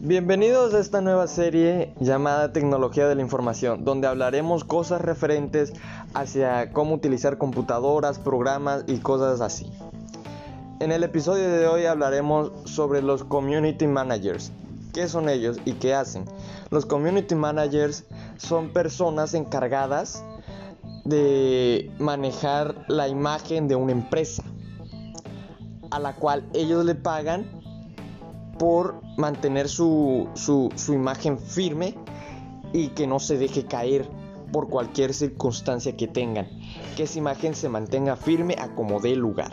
Bienvenidos a esta nueva serie llamada Tecnología de la Información, donde hablaremos cosas referentes hacia cómo utilizar computadoras, programas y cosas así. En el episodio de hoy hablaremos sobre los Community Managers. ¿Qué son ellos y qué hacen? Los Community Managers son personas encargadas de manejar la imagen de una empresa, a la cual ellos le pagan por mantener su, imagen firme y que no se deje caer por cualquier circunstancia que tengan. Que esa imagen se mantenga firme a como dé lugar.